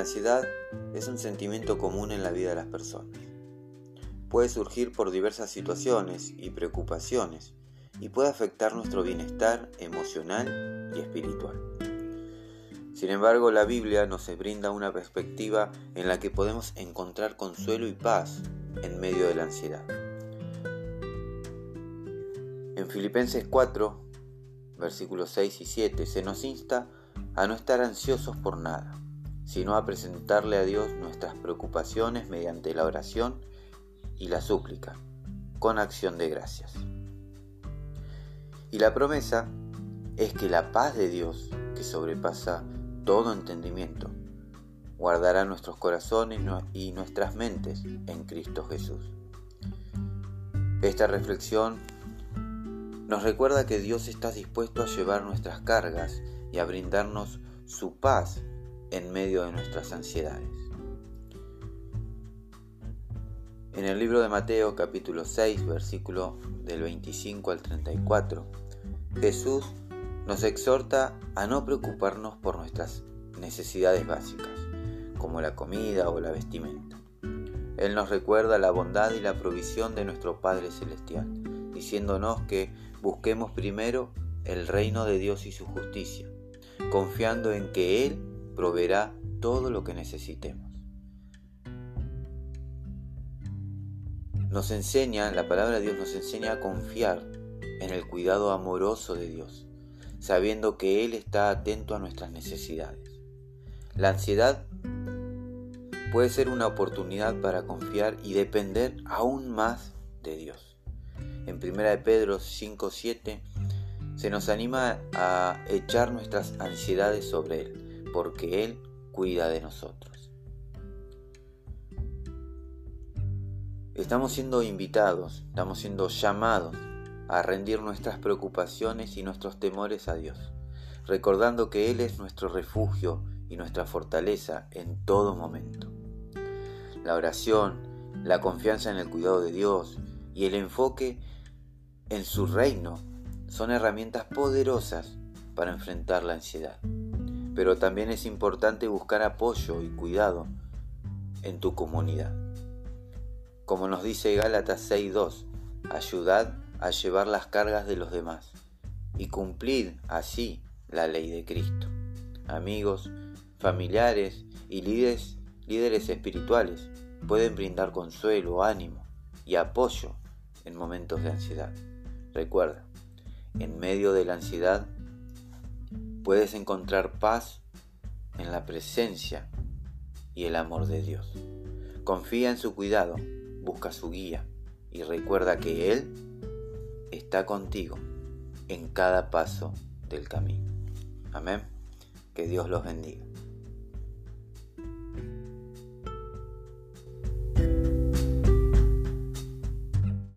ansiedad es un sentimiento común en la vida de las personas. Puede surgir por diversas situaciones y preocupaciones y puede afectar nuestro bienestar emocional y espiritual. Sin embargo, la Biblia nos brinda una perspectiva en la que podemos encontrar consuelo y paz en medio de la ansiedad. En Filipenses 4, versículos 6 y 7, se nos insta a no estar ansiosos por nada, sino a presentarle a Dios nuestras preocupaciones mediante la oración y la súplica, con acción de gracias. Y la promesa es que la paz de Dios, que sobrepasa todo entendimiento, guardará nuestros corazones y nuestras mentes en Cristo Jesús. Esta reflexión nos recuerda que Dios está dispuesto a llevar nuestras cargas y a brindarnos su paz en medio de nuestras ansiedades. En el libro de Mateo capítulo 6 versículo del 25 al 34, Jesús nos exhorta a no preocuparnos por nuestras necesidades básicas, como la comida o la vestimenta. Él nos recuerda la bondad y la provisión de nuestro Padre Celestial, diciéndonos que busquemos primero el reino de Dios y su justicia, confiando en que Él proveerá todo lo que necesitemos. Nos enseña, la palabra de Dios nos enseña a confiar en el cuidado amoroso de Dios, sabiendo que Él está atento a nuestras necesidades. La ansiedad puede ser una oportunidad para confiar y depender aún más de Dios. En 1 de Pedro 5:7 se nos anima a echar nuestras ansiedades sobre Él, porque Él cuida de nosotros. Estamos siendo invitados, estamos siendo llamados a rendir nuestras preocupaciones y nuestros temores a Dios, recordando que Él es nuestro refugio y nuestra fortaleza en todo momento. La oración, la confianza en el cuidado de Dios y el enfoque en su reino son herramientas poderosas para enfrentar la ansiedad. Pero también es importante buscar apoyo y cuidado en tu comunidad. Como nos dice Gálatas 6.2, ayudad a llevar las cargas de los demás y cumplid así la ley de Cristo. Amigos, familiares y líderes, líderes espirituales pueden brindar consuelo, ánimo y apoyo en momentos de ansiedad. Recuerda, en medio de la ansiedad puedes encontrar paz en la presencia y el amor de Dios. Confía en su cuidado, busca su guía y recuerda que Él está contigo en cada paso del camino. Amén. Que Dios los bendiga.